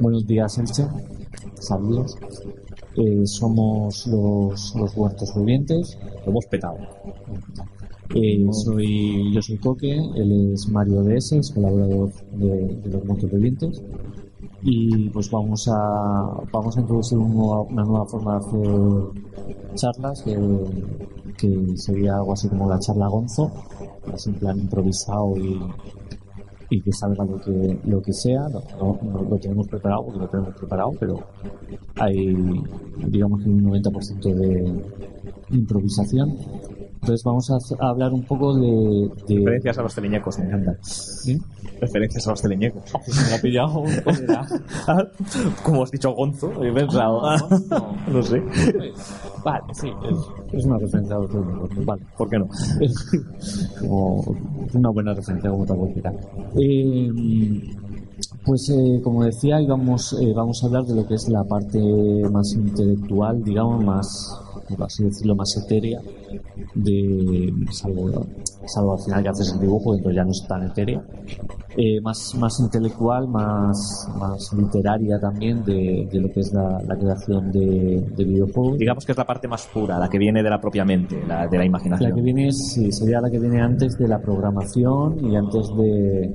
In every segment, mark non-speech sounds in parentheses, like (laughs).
Buenos días, Elche. Saludos. Eh, somos los, los huertos vivientes. Hemos petado. Eh, soy, yo soy Coque, él es Mario DS, es colaborador de, los huertos vivientes. Y pues vamos a, vamos a introducir una nueva forma de hacer charlas que, que sería algo así como la charla Gonzo, así en plan improvisado y, y que salga lo que lo que sea no- no lo tenemos preparado porque lo tenemos preparado pero hay digamos que un 90% de improvisación entonces vamos a, hablar un poco de, de Referencias a los teleñecos, me encanta. ¿Sí? Referencias a los teleñecos. Me ha pillado ¿cuál era? (laughs) Como has dicho Gonzo, he pensado. No, no sé. vale sí es, es una referencia a los otros, vale ¿Por qué no? como una buena referencia como otra cualquiera. Eh, pues eh, como decía, íbamos, eh, vamos a hablar de lo que es la parte más intelectual, digamos, más, por así decirlo, más etérea, de salvo, salvo al final que haces el dibujo, entonces ya no es tan etérea, eh, más, más intelectual, más, más literaria también de, de lo que es la, la creación de, de videojuegos. Digamos que es la parte más pura, la que viene de la propia mente, la de la imaginación. La que viene sí, sería la que viene antes de la programación y antes de,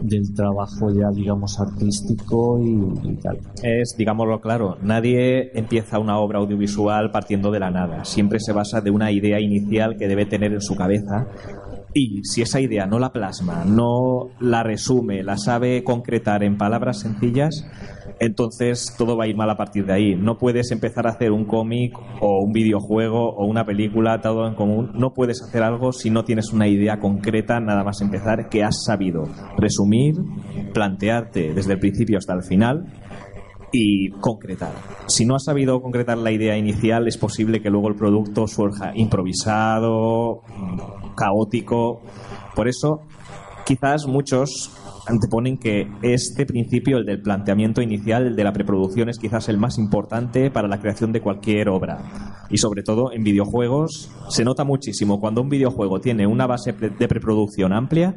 del trabajo ya, digamos, artístico y, y tal. Es, digámoslo claro, nadie empieza una obra audiovisual partiendo de la nada. Siempre se basa de una idea inicial que debe tener en su cabeza. Y si esa idea no la plasma, no la resume, la sabe concretar en palabras sencillas, entonces todo va a ir mal a partir de ahí. No puedes empezar a hacer un cómic o un videojuego o una película todo en común. No puedes hacer algo si no tienes una idea concreta nada más empezar que has sabido resumir, plantearte desde el principio hasta el final y concretar. Si no has sabido concretar la idea inicial, es posible que luego el producto surja improvisado, caótico. Por eso, quizás muchos anteponen que este principio, el del planteamiento inicial, el de la preproducción, es quizás el más importante para la creación de cualquier obra. Y sobre todo en videojuegos se nota muchísimo cuando un videojuego tiene una base de preproducción amplia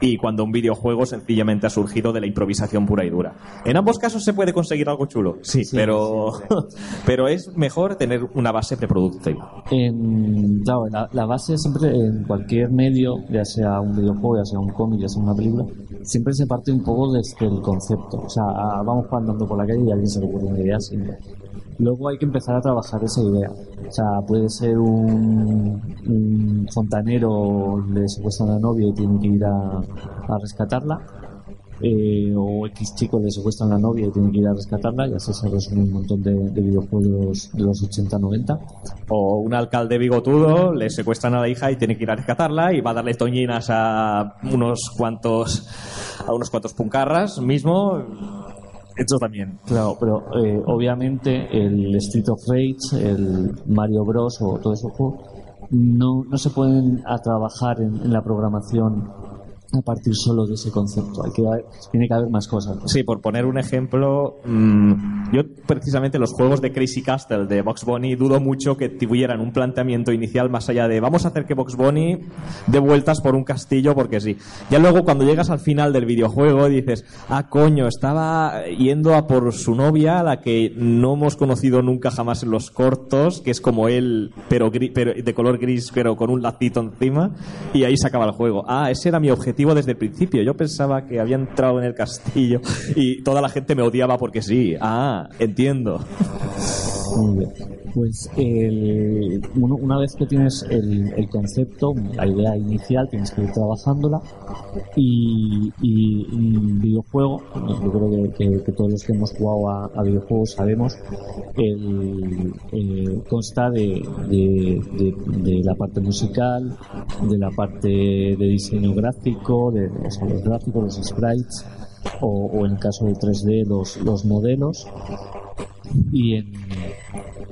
y cuando un videojuego sencillamente ha surgido de la improvisación pura y dura. En ambos casos se puede conseguir algo chulo, sí, pero, (laughs) pero es mejor tener una base preproductiva. En, claro, la, la base siempre en cualquier medio, ya sea un videojuego, ya sea un cómic, ya sea una película, siempre se parte un poco desde el concepto. O sea, ah, vamos andando por la calle y a alguien se le ocurre una idea siempre. Luego hay que empezar a trabajar esa idea. O sea, puede ser un, fontanero, le secuestran a la novia y tiene que ir a, rescatarla. eh, o X chico le secuestran a la novia y tiene que ir a rescatarla. Y así se resume un montón de, de videojuegos de los 80-90. O un alcalde bigotudo le secuestran a la hija y tiene que ir a rescatarla y va a darle toñinas a unos cuantos a unos cuantos puncarras mismo. Esto también. Claro, pero eh, obviamente el Street of Rage, el Mario Bros. o esos juegos no, no se pueden a trabajar en la programación a partir solo de ese concepto. Hay que tiene que haber más cosas. ¿no? Sí, por poner un ejemplo, mm, yo precisamente los juegos de Crazy Castle de Box Bunny dudo mucho que tuvieran un planteamiento inicial más allá de vamos a hacer que Box Bunny dé vueltas por un castillo porque sí. Ya luego cuando llegas al final del videojuego dices, ah coño, estaba yendo a por su novia, la que no hemos conocido nunca jamás en los cortos, que es como él, pero, gri- pero de color gris, pero con un lacito encima, y ahí se acaba el juego. Ah, ese era mi objetivo desde el principio. Yo pensaba que había entrado en el castillo y toda la gente me odiaba porque sí. Ah, entiendo. Pues el- uno- una vez que tienes el, el concepto, la idea inicial, tienes que ir trabajándola. Y, y un videojuego, yo creo que, todos los que hemos jugado a, videojuegos sabemos, el, eh, consta de, la parte musical, de la parte de diseño gráfico, de, los gráficos, los sprites, o, en el caso de 3D los, los modelos y en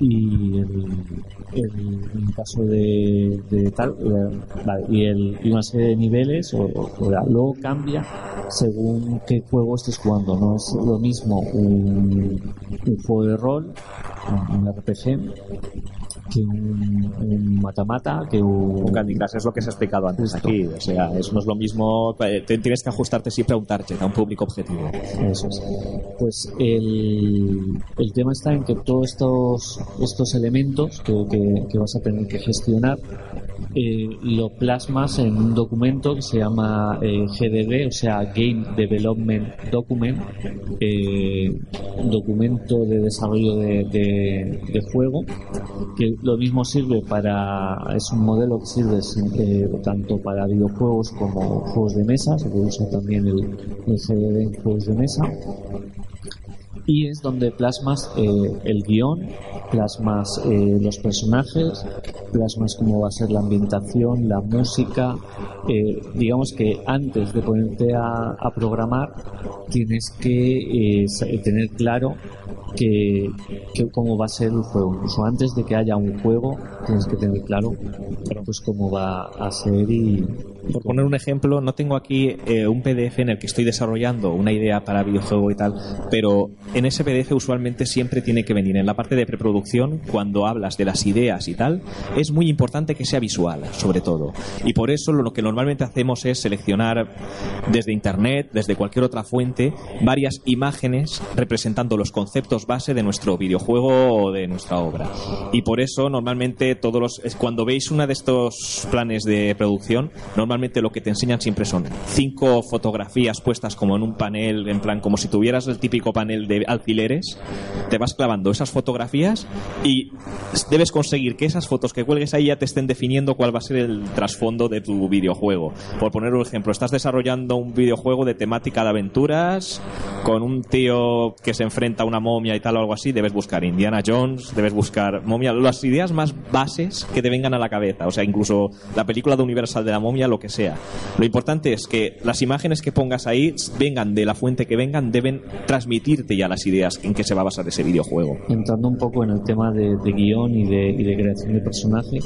y el, caso de, tal eh, y, el, y una serie de niveles o, luego cambia según qué juego estés jugando no es lo mismo un, un juego de rol un RPG que un, mata-mata que un, Un Candy Crush es lo que se ha explicado antes aquí. O sea, es, no es lo mismo. eh, Tienes que ajustarte siempre a un target, a un público objetivo. Eso es. Pues el, el tema está en que todos estos, estos elementos que, que- que vas a tener que gestionar eh, lo plasmas en un documento que se llama eh, GDD, o sea, Game Development Document, eh, documento de desarrollo de, juego, que lo mismo sirve para, es un modelo que sirve eh, tanto para videojuegos como juegos de mesa, se puede usar también el, el GDD en juegos de mesa y es donde plasmas eh, el guion, plasmas eh, los personajes, plasmas cómo va a ser la ambientación, la música. eh, digamos que antes de ponerte a, a programar tienes que tener claro que, que cómo va a ser el juego. Incluso antes de que haya un juego tienes que tener claro pues cómo va a ser y Por poner un ejemplo, no tengo aquí eh, un PDF en el que estoy desarrollando una idea para videojuego y tal, pero en ese PDF usualmente siempre tiene que venir en la parte de preproducción, cuando hablas de las ideas y tal, es muy importante que sea visual, sobre todo. Y por eso lo que normalmente hacemos es seleccionar desde Internet, desde cualquier otra fuente, varias imágenes representando los conceptos base de nuestro videojuego o de nuestra obra. Y por eso normalmente todos los cuando veis una de estos planes de producción, normalmente lo que te enseñan siempre son cinco fotografías puestas como en un panel, en plan como si tuvieras el típico panel de alfileres, te vas clavando esas fotografías y debes conseguir que esas fotos que cuelgues ahí ya te estén definiendo cuál va a ser el trasfondo de tu videojuego. Por poner un ejemplo, estás desarrollando un videojuego de temática de aventuras con un tío que se enfrenta a una momia y tal o algo así, debes buscar Indiana Jones, debes buscar momia, las ideas más bases que te vengan a la cabeza, o sea, incluso la película de Universal de la momia, lo que sea. Lo importante es que las imágenes que pongas ahí vengan de la fuente que vengan, deben transmitirte ya las ideas en que se va a basar ese videojuego. entrando un poco en el tema de, de guion y de, creación de personaje,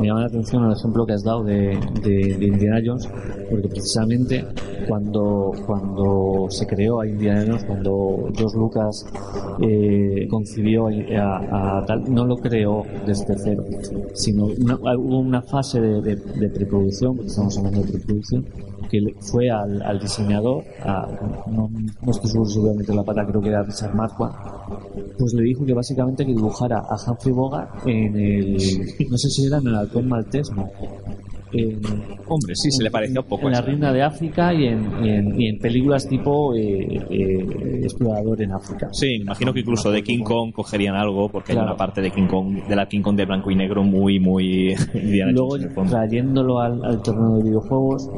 me llama la atención el ejemplo que has dado de, de- Indiana Jones, porque precisamente cuando, cuando se creó a Indiana Jones, cuando George Lucas eh, concibió a, tal, no lo creó desde cero, sino una- hubo una fase de preproducción, porque estamos hablando de preproducción, que fue al, diseñador, a- no, no estoy seguro si meter la pata, creo que era Richard Marquardt, pues le dijo que básicamente que dibujara a Humphrey Bogart en el, no sé si era en el halcón maltés, no. En, Hombre, sí, se le parecía un poco en la esa. reina de África y en, y en, y en películas tipo eh, eh, explorador en África. Sí, imagino que incluso de King Kong cogerían algo, porque hay Claro. una parte de King Kong, de la King Kong de blanco y negro muy, muy (laughs) Luego, el trayéndolo al, al terreno de videojuegos,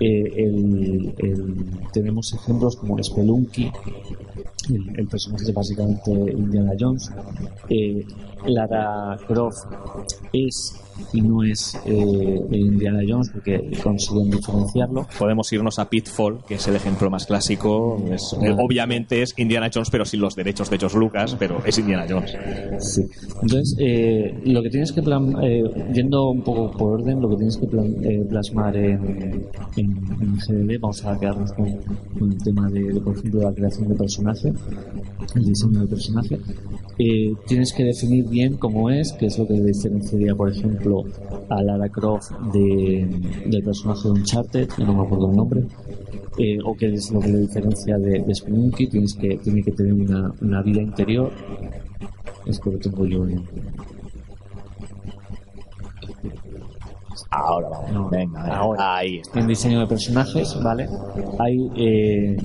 eh, el- el- tenemos ejemplos como Spelunky, el, el personaje es básicamente Indiana Jones. Eh, Lara Croft es y no es eh, Indiana Jones porque consiguen diferenciarlo. Podemos irnos a Pitfall, que es el ejemplo más clásico. Es- eh, obviamente es Indiana Jones, pero sin los derechos de George Lucas, pero es Indiana Jones. Sí. Entonces, eh, lo que tienes que plan- eh, yendo un poco por orden, lo que tienes que plan- eh, plasmar en, en, en vamos a quedarnos con, con el tema de, de, por ejemplo, la creación de personaje, el diseño del personaje. Eh, tienes que definir bien cómo es, que es lo que diferenciaría, por ejemplo, a Lara Croft de, del personaje de Uncharted, que no me acuerdo el nombre. eh, o qué es lo que le diferencia de, de Spelunky, tienes que, tiene que tener una, una vida interior es que lo tengo yo en... Ahora vamos. No, Venga, venga. ahora. Ahí está. en diseño de personajes, ¿vale? Hay eh,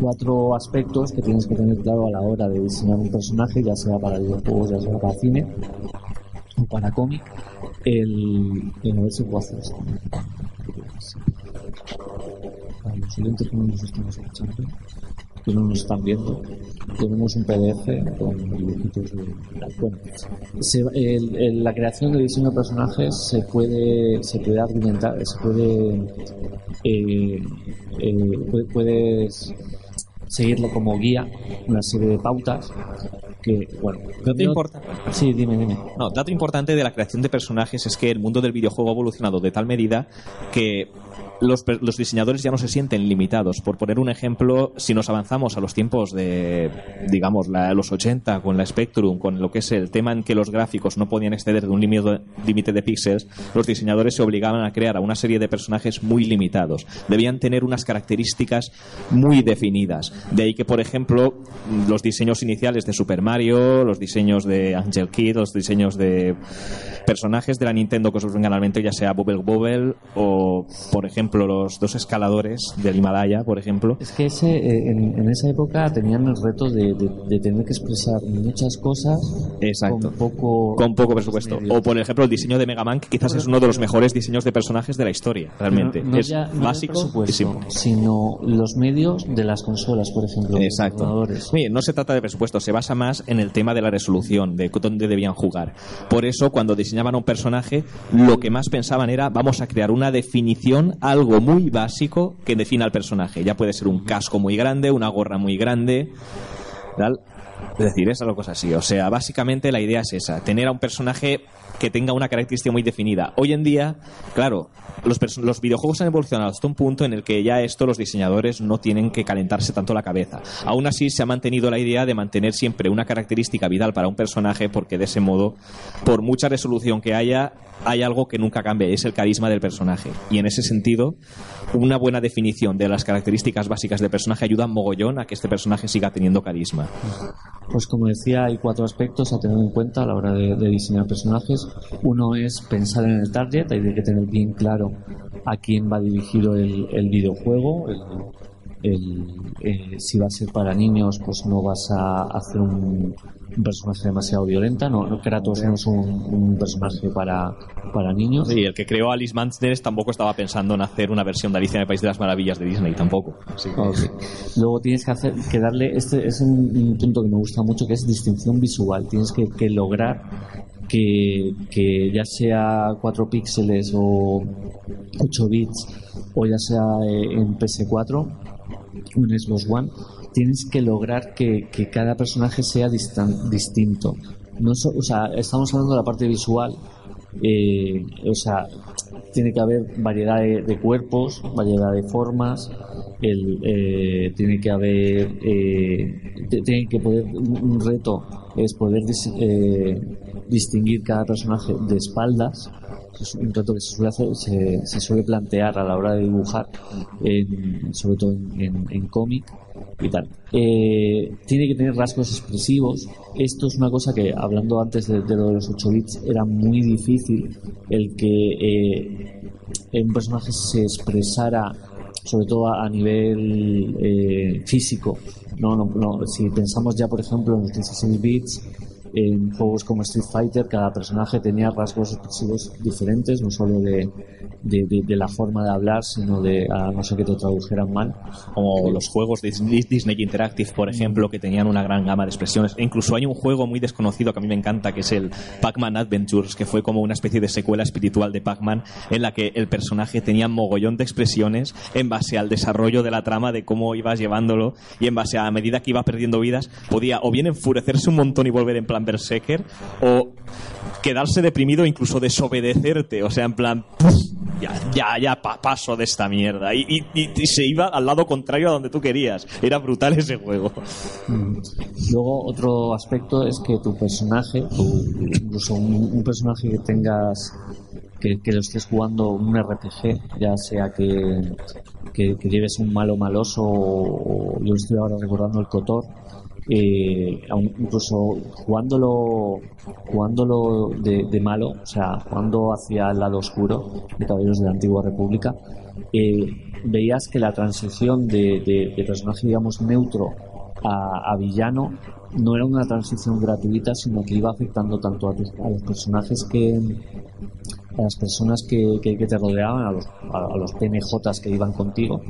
cuatro aspectos que tienes que tener claro a la hora de diseñar un personaje, ya sea para videojuegos, ya sea para cine o para cómic. El, el- a ver si puedo hacer esto. Para los oyentes que no nos están escuchando, que no nos están viendo, tenemos un PDF con dibujitos de... Bueno, se- la creación de diseño de personajes se puede, se puede argumentar, se puede... eh, eh, pu- puedes seguirlo como guía, una serie de pautas que, bueno, ¿No te yo- importa? Sí, dime, dime. No, dato importante de la creación de personajes es que el mundo del videojuego ha evolucionado de tal medida que los, los diseñadores ya no se sienten limitados. Por poner un ejemplo, si nos avanzamos a los tiempos de, digamos, la- los 80, con la Spectrum, con lo que es el tema en que los gráficos no podían exceder de un límite de píxeles, los diseñadores se obligaban a crear a una serie de personajes muy limitados. Debían tener unas características muy definidas. De ahí que, por ejemplo, los diseños iniciales de Super Mario, los diseños de Angel Kid, los diseños de personajes de la Nintendo que os vengan a la mente, ya sea Bubble Bobble o, por ejemplo, los dos escaladores del Himalaya, por ejemplo. Es que ese, eh, en, en esa época tenían el reto de, de- de tener que expresar muchas cosas Exacto. con poco, Con poco presupuesto. O, por ejemplo, el diseño de Mega Man, que quizás es uno de los mejores diseños de personajes de la historia, realmente. No, no es ya- no básico sino los medios de las consolas, por ejemplo. Exacto. Oye, no se trata de presupuesto, se basa más en el tema de la resolución, de dónde debían jugar. Por eso, cuando diseñaban a un personaje, lo que más pensaban era, vamos a crear una definición, algo muy básico que defina al personaje. Ya puede ser un casco muy grande, una gorra muy grande, tal. Es decir, es algo cosa así. O sea, básicamente la idea es esa, tener a un personaje que tenga una característica muy definida. Hoy en día, claro, los, los videojuegos han evolucionado hasta un punto en el que ya esto los diseñadores no tienen que calentarse tanto la cabeza. Aún así, se ha mantenido la idea de mantener siempre una característica vital para un personaje porque de ese modo, por mucha resolución que haya, hay algo que nunca cambia, es el carisma del personaje. Y en ese sentido, una buena definición de las características básicas del personaje ayuda mogollón a que este personaje siga teniendo carisma. Pues como decía, hay cuatro aspectos a tener en cuenta a la hora de, diseñar personajes. Uno es pensar en el target, hay que tener bien claro a quién va dirigido el, el videojuego. el- el, eh, si va a ser para niños, pues no vas a hacer un, un personaje demasiado violenta. No, no Kratos no es un, un personaje para, para niños. Sí, el que creó Alice Manchester tampoco estaba pensando en hacer una versión de Alicia en el País de las Maravillas de Disney, tampoco. Ok. Luego tienes que hacer que darle este es un, un punto que me gusta mucho que es distinción visual. Tienes que, que lograr que, que ya sea 4 píxeles o 8 bits o ya sea eh, en PS4 en Xbox One, tienes que lograr que, cada personaje sea distan- distinto. No so- o sea, estamos hablando de la parte visual, eh, o sea, tiene que haber variedad de, cuerpos, variedad de formas, el, eh, tiene que haber, eh, tiene que poder, un un reto es poder eh, distinguir cada personaje de espaldas, es un reto que se suele, hacer- se, se suele plantear a la hora de dibujar, en- sobre todo en, cómic y tal. Eh, tiene que tener rasgos expresivos. Esto es una cosa que, hablando antes de, lo de los 8 bits, era muy difícil el que eh, un personaje se expresara sobre todo a, a nivel eh, físico. No, no, no, si pensamos ya, por ejemplo, en los 16 bits, en juegos como Street Fighter, cada personaje tenía rasgos expresivos diferentes, no solo de, de, de- de la forma de hablar, sino de, a no ser que te tradujeran mal. como los juegos de Disney Interactive, por ejemplo, que tenían una gran gama de expresiones. E incluso hay un juego muy desconocido que a mí me encanta, que es el Pac-Man Adventures, que fue como una especie de secuela espiritual de Pac-Man, en la que el personaje tenía mogollón de expresiones en base al desarrollo de la trama, de cómo ibas llevándolo, y en base a medida que iba perdiendo vidas, podía o bien enfurecerse un montón y volver en plan berserker, o quedarse deprimido incluso desobedecerte, o sea, en plan, "Puf, ya, ya, ya pa- paso de esta mierda. Y, se iba al lado contrario a donde tú querías. Era brutal ese juego. Luego, otro aspecto es que tu personaje, tu- incluso un, personaje que tengas, que, lo estés jugando un RPG, ya sea que, que, lleves un malo maloso o, o yo estoy ahora recordando el Cotor, eh, incluso jugándolo jugándolo de, de malo, o sea, jugando hacia el lado oscuro de Caballeros de la Antigua República, eh, veías que la transición de, de- personaje, digamos, neutro a, villano no era una transición gratuita, sino que iba afectando tanto a, a los personajes que a las personas que, que- que te rodeaban, a los, a, a los PNJs que iban contigo,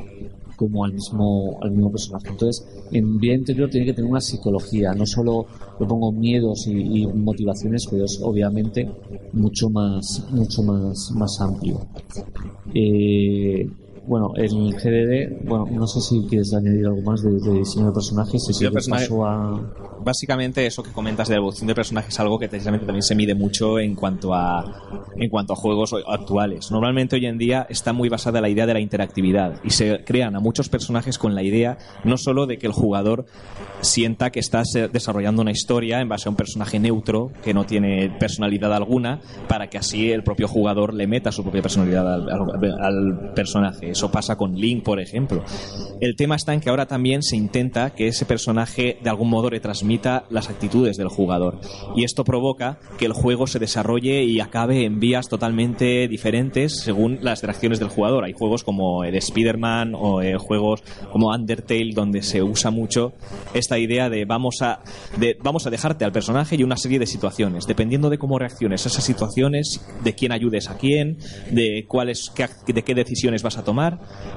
como al mismo, al mismo personaje. Entonces, en vida interior tiene que tener una psicología, no solo le pongo miedos y, y motivaciones, pero es obviamente mucho más, mucho más, más amplio. Eh, Bueno, el GDD, bueno, no sé si quieres añadir algo más de, de diseño de personajes. Si de personaje- paso a... básicamente eso que comentas de la evolución de personajes es algo que precisamente también se mide mucho en cuanto a en cuanto a juegos actuales. Normalmente hoy en día está muy basada la idea de la interactividad y se crean a muchos personajes con la idea no solo de que el jugador sienta que estás eh, desarrollando una historia en base a un personaje neutro que no tiene personalidad alguna para que así el propio jugador le meta su propia personalidad al, al- al personaje. Eso pasa con Link, por ejemplo. El tema está en que ahora también se intenta que ese personaje de algún modo retransmita las actitudes del jugador. Y esto provoca que el juego se desarrolle y acabe en vías totalmente diferentes según las reacciones del jugador. Hay juegos como el Spider-Man o eh, juegos como Undertale donde se usa mucho esta idea de vamos a, de vamos a dejarte al personaje y una serie de situaciones. Dependiendo de cómo reacciones a esas situaciones, de quién ayudes a quién, de cuáles, qué de qué decisiones vas a tomar,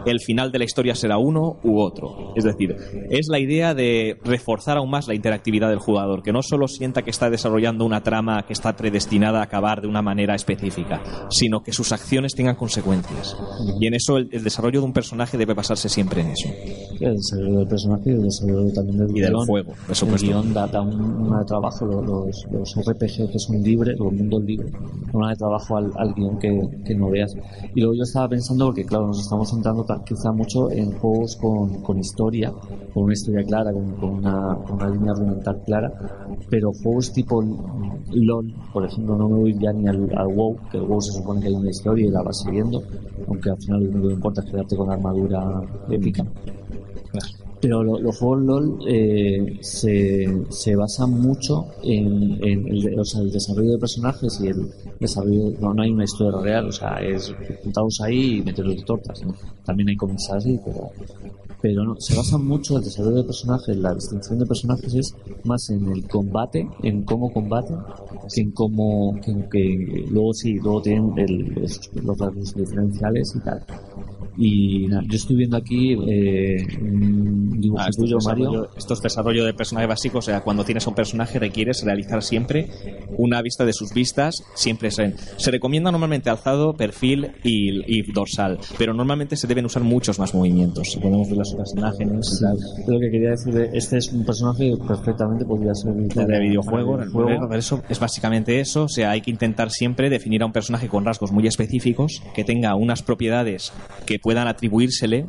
el final de la historia será uno u otro. Es decir, es la idea de reforzar aún más la interactividad del jugador, que no solo sienta que está desarrollando una trama que está predestinada a acabar de una manera específica, sino que sus acciones tengan consecuencias. Y en eso el, el desarrollo de un personaje debe basarse siempre en eso. El desarrollo del personaje y el desarrollo también del Y del guion. juego, por El guion da, da un, una de trabajo, lo- los, los RPG que son libres, los mundos libres, una de trabajo al, al guion que, que no veas. Y luego yo estaba pensando, porque claro, nos estamos centrando ta- quizá mucho en juegos con, con historia, con una historia clara, con, una, con una línea argumental clara, pero juegos tipo LOL, por ejemplo, no me voy ya ni al, al WoW, que el WoW se supone que hay una historia y la vas siguiendo, aunque al final lo único que importa es quedarte con la armadura épica. Pero lo- los juegos LOL eh, se, se basan mucho en, en el, o sea, el desarrollo de personajes y el desarrollo. No, no hay una historia real, o sea, es juntaros ahí y meteros de tortas. ¿no? También hay cómics así, pero. Pero no, se basa mucho el desarrollo de personajes, la distinción de personajes es más en el combate, en cómo combate, que en cómo. Que, que luego sí, luego tienen el- los rasgos diferenciales y tal. Y nada, yo estoy viendo aquí eh, dibujo Ah, esto, tuyo, es Mario. esto es desarrollo de personaje básico, o sea, cuando tienes a un personaje requieres realizar siempre una vista de sus vistas, siempre se, se recomienda normalmente alzado, perfil y, y dorsal, pero normalmente se deben usar muchos más movimientos. Si podemos ver las otras imágenes tal. Lo que quería decir, de- este es un personaje que perfectamente podría ser de videojuego, para videojuego. pero eso es básicamente eso, o sea, hay que intentar siempre definir a un personaje con rasgos muy específicos, que tenga unas propiedades que puedan atribuírsele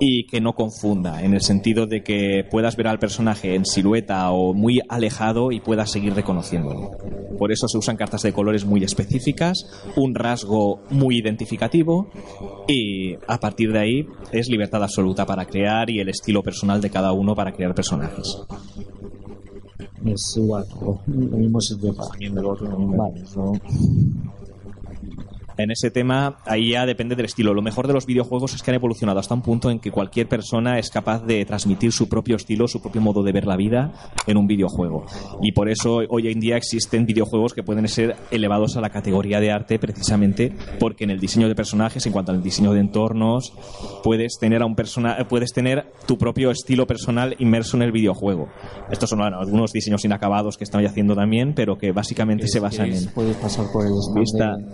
y que no confunda, en el sentido de que puedas ver al personaje en silueta o muy alejado y puedas seguir reconociéndolo. Por eso se usan cartas de colores muy específicas, un rasgo muy identificativo y a partir de ahí es libertad absoluta para crear y el estilo personal de cada uno para crear personajes. Es igual, lo mismo sirve para otro. En ese tema, ahí ya depende del estilo. Lo mejor de los videojuegos es que han evolucionado hasta un punto en que cualquier persona es capaz de transmitir su propio estilo, su propio modo de ver la vida en un videojuego. Y por eso hoy en día existen videojuegos que pueden ser elevados a la categoría de arte precisamente porque en el diseño de personajes, en cuanto al diseño de entornos, puedes tener a un persona, puedes tener tu propio estilo personal inmerso en el videojuego. Estos son bueno, algunos diseños inacabados que estoy haciendo también, pero que básicamente se basan en Puedes pasar por el vista de-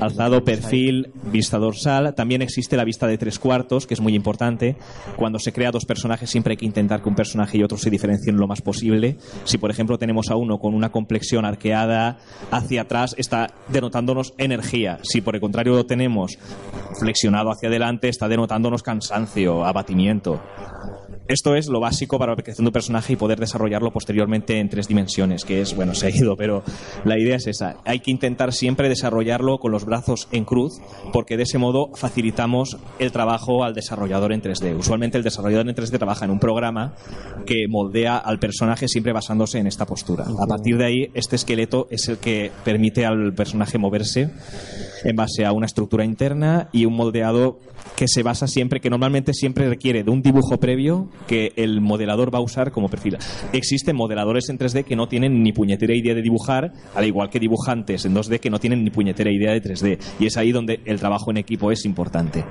alzado, perfil, vista dorsal. También existe la vista de tres cuartos, que es muy importante. Cuando se crea dos personajes, siempre hay que intentar que un personaje y otro se diferencien lo más posible. Si, por ejemplo, tenemos a uno con una complexión arqueada hacia atrás, está denotándonos energía. Si, por el contrario, lo tenemos flexionado hacia adelante, está denotándonos cansancio, abatimiento. Esto es lo básico para la creación de un personaje y poder desarrollarlo posteriormente en tres dimensiones, que es, bueno, se ha ido, pero la idea es esa. Hay que intentar siempre desarrollarlo con los brazos en cruz, porque de ese modo facilitamos el trabajo al desarrollador en 3D. Usualmente el desarrollador en 3D trabaja en un programa que moldea al personaje siempre basándose en esta postura. A partir de ahí, este esqueleto es el que permite al personaje moverse en base a una estructura interna y un moldeado que se basa siempre, que normalmente siempre requiere de un dibujo previo que el modelador va a usar como perfil. Existen modeladores en 3D que no tienen ni puñetera idea de dibujar, al igual que dibujantes en 2D que no tienen ni puñetera idea de 3D. Y es ahí donde el trabajo en equipo es importante.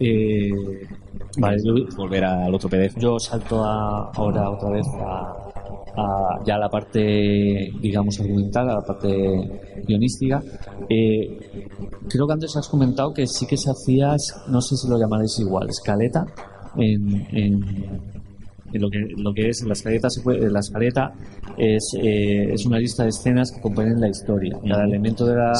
Eh, vale, yo, Volver al otro PDF. yo salto a- ahora otra vez a, a ya la parte, digamos, argumental, a la parte guionística, eh, creo que antes has comentado que sí que se hacía, no sé si lo llamaréis igual, escaleta en, en lo que, lo que es la escaleta, la escaleta es, eh, es una lista de escenas que componen la historia. Cada elemento de la,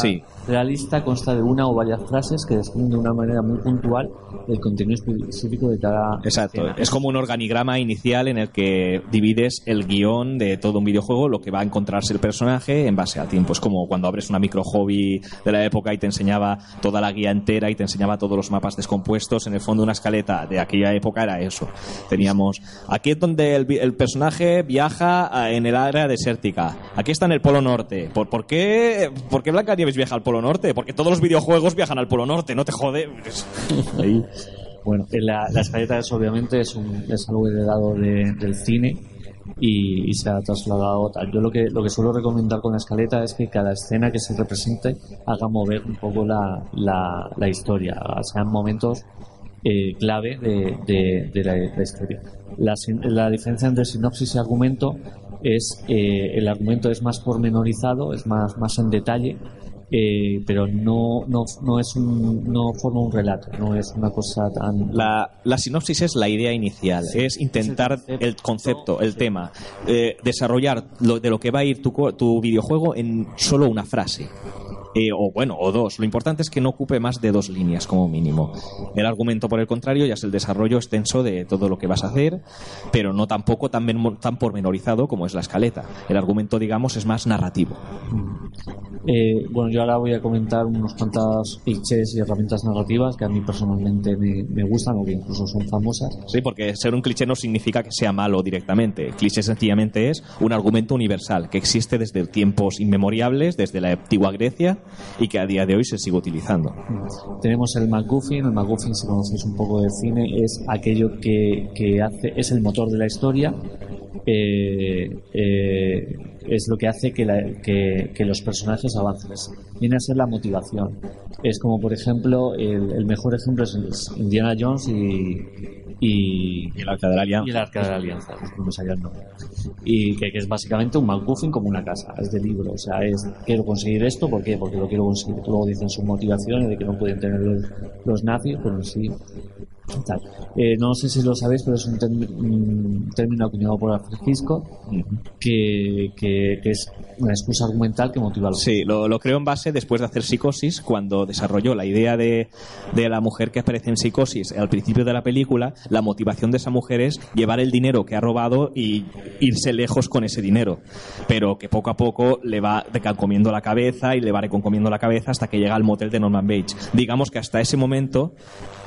la lista consta de una o varias frases que describen de una manera muy puntual el contenido específico de cada. Exacto, es como un organigrama inicial en el que divides el guion de todo un videojuego, lo que va a encontrarse el personaje en base al tiempo. Es como cuando abres una micro hobby de la época y te enseñaba toda la guía entera y te enseñaba todos los mapas descompuestos. En el fondo, una escaleta de aquella época era eso. Teníamos aquí es donde el, personaje viaja en el área desértica. Aquí está en el Polo Norte. ¿Por, por qué, por qué Blancanieves viaja al Polo Norte? Porque todos los videojuegos viajan al Polo Norte, no te jode. (laughs) Ahí. Bueno, la, la escaleta es obviamente es, un, es algo heredado de, del cine y, se ha trasladado tal. Yo lo que, lo que suelo recomendar con la escaleta es que cada escena que se represente haga mover un poco la, la, la historia, sean momentos eh, clave de, de, la, historia. La, la, diferencia entre sinopsis y argumento es eh, el argumento es más pormenorizado, es más, más en detalle eh, pero no, no, no, es un, no forma un relato, no es una cosa tan... La, la sinopsis es la idea inicial, es intentar el concepto, el tema, eh, desarrollar lo, de lo que va a ir tu, tu videojuego en solo una frase. Eh, o bueno, o dos. Lo importante es que no ocupe más de dos líneas como mínimo. El argumento, por el contrario, ya es el desarrollo extenso de todo lo que vas a hacer, pero no tampoco tan, tan pormenorizado como es la escaleta. El argumento, digamos, es más narrativo. Eh, bueno, yo ahora voy a comentar unos cuantos clichés y herramientas narrativas que a mí personalmente me, gustan o que incluso son famosas. Sí, porque ser un cliché no significa que sea malo directamente. cliché sencillamente es un argumento universal que existe desde tiempos inmemoriales, desde la antigua Grecia y que a día de hoy se sigue utilizando. Tenemos el MacGuffin. El MacGuffin, si conocéis un poco de cine, es aquello que, que hace, es el motor de la historia. Eh, eh, es lo que hace que, que, que, los personajes avancen. Viene a ser la motivación. Es como, por ejemplo, el, el mejor ejemplo es Indiana Jones y, y, el Arca de la Alianza. Y el Arca de la Alianza. Y que, es básicamente un MacGuffin como una casa, es de libro. O sea, es quiero conseguir esto, ¿por qué? Porque lo quiero conseguir. Luego dicen sus motivaciones de que no pueden tener los, los nazis, pero sí eh, no sé si lo sabéis, pero es un, término acuñado por Francisco que, que, es una excusa argumental que motiva a los Sí, lo, lo, creo en base después de hacer psicosis, cuando desarrolló la idea de, la mujer que aparece en psicosis al principio de la película. La motivación de esa mujer es llevar el dinero que ha robado y irse lejos con ese dinero, pero que poco a poco le va comiendo la cabeza y le va reconcomiendo la cabeza hasta que llega al motel de Norman Bates. Digamos que hasta ese momento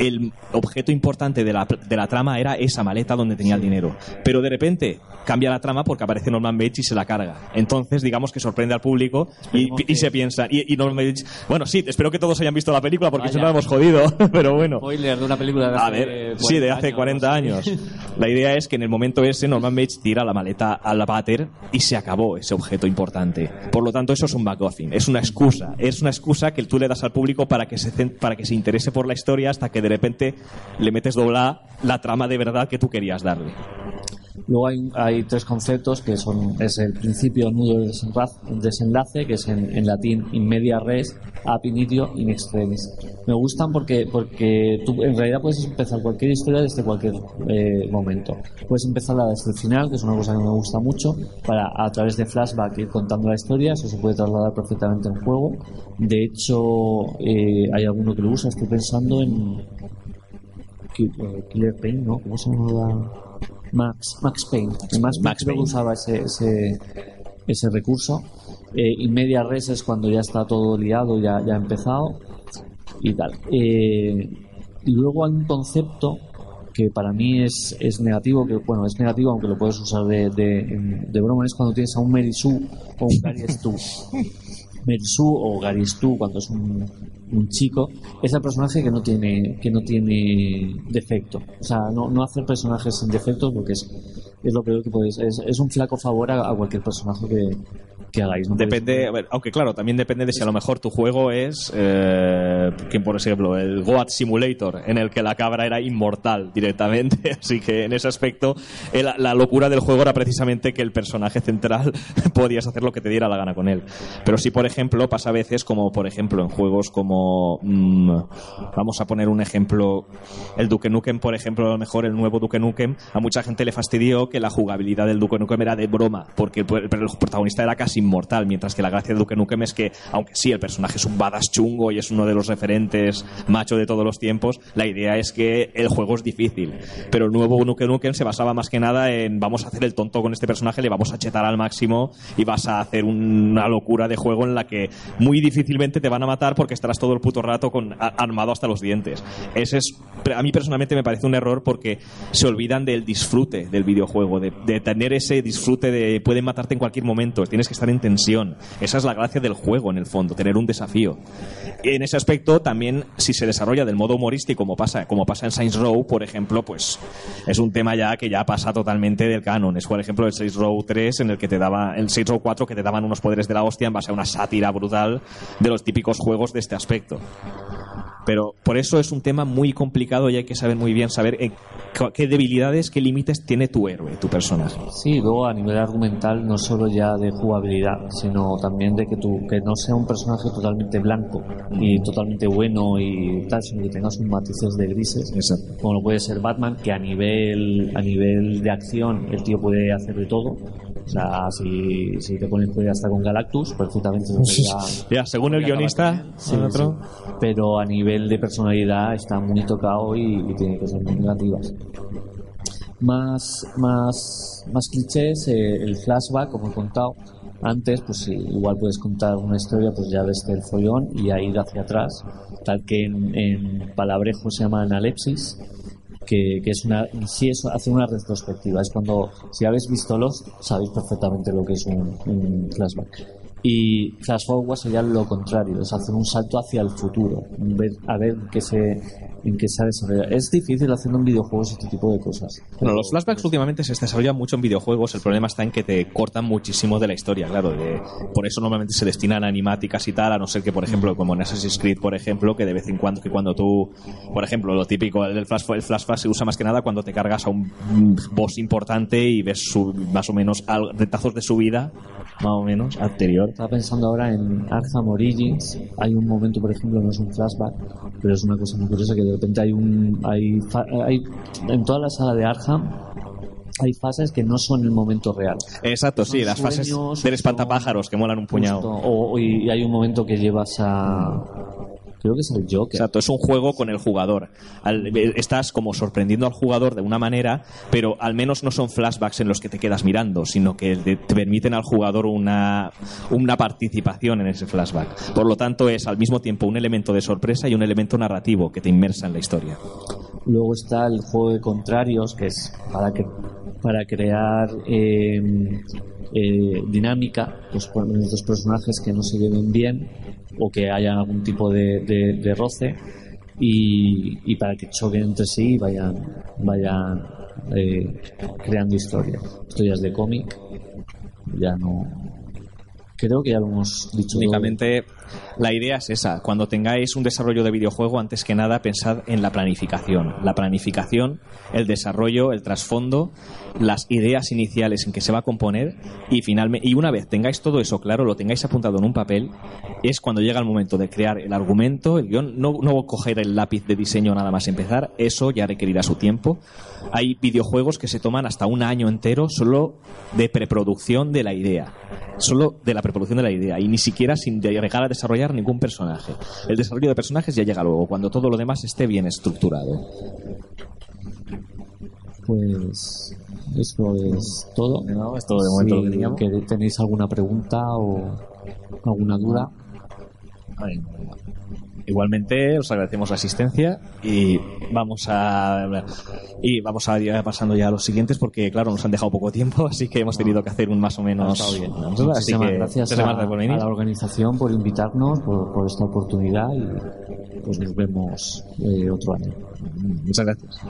el objeto importante de la, de la trama era esa maleta donde tenía el dinero. Pero de repente cambia la trama porque aparece Norman Bates y se la carga. Entonces, digamos que sorprende al público y, y se piensa. Y, Norman Bates. Bueno, sí, espero que todos hayan visto la película porque si no la hemos jodido. (laughs) pero bueno. Spoiler de una película de hace A ver, sí, de hace 40 años. (laughs) La idea es que en el momento ese Norman Bates tira la maleta al váter y se acabó ese objeto importante. Por lo tanto, eso es un MacGuffin. Es una excusa. Es una excusa que tú le das al público para que se, para que se interese por la historia hasta que de repente le metes doblar la trama de verdad que tú querías darle. Luego hay, hay, tres conceptos que son es el principio, nudo y desenlace, que es en, latín in media res, ab initio, in extremis. Me gustan porque porque tú en realidad puedes empezar cualquier historia desde cualquier eh, momento. Puedes empezarla desde el final, que es una cosa que me gusta mucho, para a través de flashback ir contando la historia, eso se puede trasladar perfectamente en juego. De hecho, eh, hay alguno que lo usa, estoy pensando en eh, Killer Pain, ¿no? ¿Cómo se llama? Max, Max Payne. Max, Max Payne usaba ese, ese, ese recurso. Eh, y media res es cuando ya está todo liado, ya, ya ha empezado y tal. Eh, y luego hay un concepto que para mí es, es negativo, que bueno, es negativo aunque lo puedes usar de, de, de broma, es cuando tienes a un Merisú o un Gary Stu. (laughs) Merisú o Gary Stu cuando es un, un chico es el personaje que no tiene que no tiene defecto. O sea no, no hacer personajes sin defectos porque es es lo peor que podéis. Es, es un flaco favor a, a cualquier personaje que, que hagáis. ¿no? Depende, a ver, aunque claro, también depende de si a lo mejor tu juego es, eh, que por ejemplo, el Goat Simulator, en el que la cabra era inmortal directamente. (laughs) Así que en ese aspecto, el- la locura del juego era precisamente que el personaje central (laughs) podías hacer lo que te diera la gana con él. Pero sí, por ejemplo, pasa a veces como, por ejemplo, en juegos como, mm, vamos a poner un ejemplo, el Duke Nukem, por ejemplo, a lo mejor el nuevo Duke Nukem, a mucha gente le fastidió que la jugabilidad del Duke Nukem era de broma, porque el, protagonista era casi inmortal, mientras que la gracia de Duke Nukem es que, aunque sí, el personaje es un badass chungo y es uno de los referentes macho de todos los tiempos, la idea es que el juego es difícil. Pero el nuevo Duke Nukem se basaba más que nada en vamos a hacer el tonto con este personaje, le vamos a chetar al máximo y vas a hacer una locura de juego en la que muy difícilmente te van a matar porque estarás todo el puto rato armado hasta los dientes. Ese es, a mí personalmente me parece un error porque se olvidan del disfrute del videojuego, de, de tener ese disfrute de pueden matarte en cualquier momento, tienes que estar en tensión. Esa es la gracia del juego en el fondo, tener un desafío. En ese aspecto también si se desarrolla del modo humorístico como pasa como pasa en Saints Row, por ejemplo, pues es un tema ya que ya pasa totalmente del canon. Es por ejemplo el Saints Row 3 en el que te daba el Saints Row 4 que te daban unos poderes de la hostia en base a una sátira brutal de los típicos juegos de este aspecto. Pero por eso es un tema muy complicado y hay que saber muy bien saber qué debilidades, qué límites tiene tu héroe, tu personaje. Sí, luego a nivel argumental no solo ya de jugabilidad, sino también de que tú que no sea un personaje totalmente blanco y totalmente bueno y tal, sino que tenga sus matices de grises, como lo puede ser Batman, que a nivel a nivel de acción el tío puede hacer de todo. O sea, si, si te pones puede hasta con Galactus, perfectamente (laughs) podría- Ya, según el guionista. Sí, el otro- sí. pero a nivel de personalidad está muy tocado y, y tiene cosas muy negativas más más más clichés eh, el flashback como he contado antes pues sí, igual puedes contar una historia pues ya ves el follón y a ir hacia atrás tal que en, en palabrejo se llama analepsis que, es una sí es hacer una retrospectiva. Es cuando si habéis visto los sabéis perfectamente lo que es un, un flashback y flash forward sería lo contrario es hacer un salto hacia el futuro ver, a ver qué se en qué se ha desarrollado es difícil haciendo en videojuegos este tipo de cosas Bueno, los flashbacks últimamente se desarrollan mucho en videojuegos. El problema está en que te cortan muchísimo de la historia, claro. de- por eso normalmente se destinan a animáticas y tal, a no ser que, por ejemplo, como en Assassin's Creed, por ejemplo, que de vez en cuando, que cuando tú, por ejemplo, lo típico, el flash, el flashback se usa más que nada cuando te cargas a un boss importante y ves su, más o menos retazos de su vida, más o menos, anterior. Estaba pensando ahora en Arkham Origins. Hay un momento, por ejemplo, no es un flashback, pero es una cosa muy curiosa que de repente hay un. Hay, hay en toda la saga de Arkham hay fases que no son el momento real. Exacto, sí, las fases del espantapájaros que molan un puñado. Justo. O, y hay un momento que llevas a. Creo que es el Joker. Exacto, es un juego con el jugador. Al- eh, estás como sorprendiendo al jugador de una manera, pero al menos no son flashbacks en los que te quedas mirando, sino que te te permiten al jugador una, una participación en ese flashback. Por lo tanto, es al mismo tiempo un elemento de sorpresa y un elemento narrativo que te inmersa en la historia. Luego está el juego de contrarios, que es para que para crear eh, eh, dinámica, pues poner dos personajes que no se lleven bien o que haya algún tipo de, de- roce y, y para que choquen entre sí y vayan vayan eh, creando historias, historias de cómic. Ya no. Creo que ya lo hemos dicho. todo. La idea es esa. Cuando tengáis un desarrollo de videojuego, antes que nada pensad en la planificación. La planificación, el desarrollo, el trasfondo, las ideas iniciales en que se va a componer y finalmente y una vez tengáis todo eso claro, lo tengáis apuntado en un papel, es cuando llega el momento de crear el argumento, el guion, no, no coger el lápiz de diseño nada más empezar, eso ya requerirá su tiempo. Hay videojuegos que se toman hasta un año entero solo de preproducción de la idea, solo de la preproducción de la idea y ni siquiera sin llegar a desarrollar ningún personaje. El desarrollo de personajes ya llega luego, cuando todo lo demás esté bien estructurado. Pues esto es todo. No, es todo de momento lo que teníamos. que tenéis alguna pregunta o alguna duda. Igualmente os agradecemos la asistencia y vamos a y vamos a ir pasando ya a los siguientes porque claro nos han dejado poco tiempo (laughs) así que hemos tenido que hacer un más o menos así que gracias a la organización por invitarnos, por, por esta oportunidad y pues nos vemos eh, otro año. muchas gracias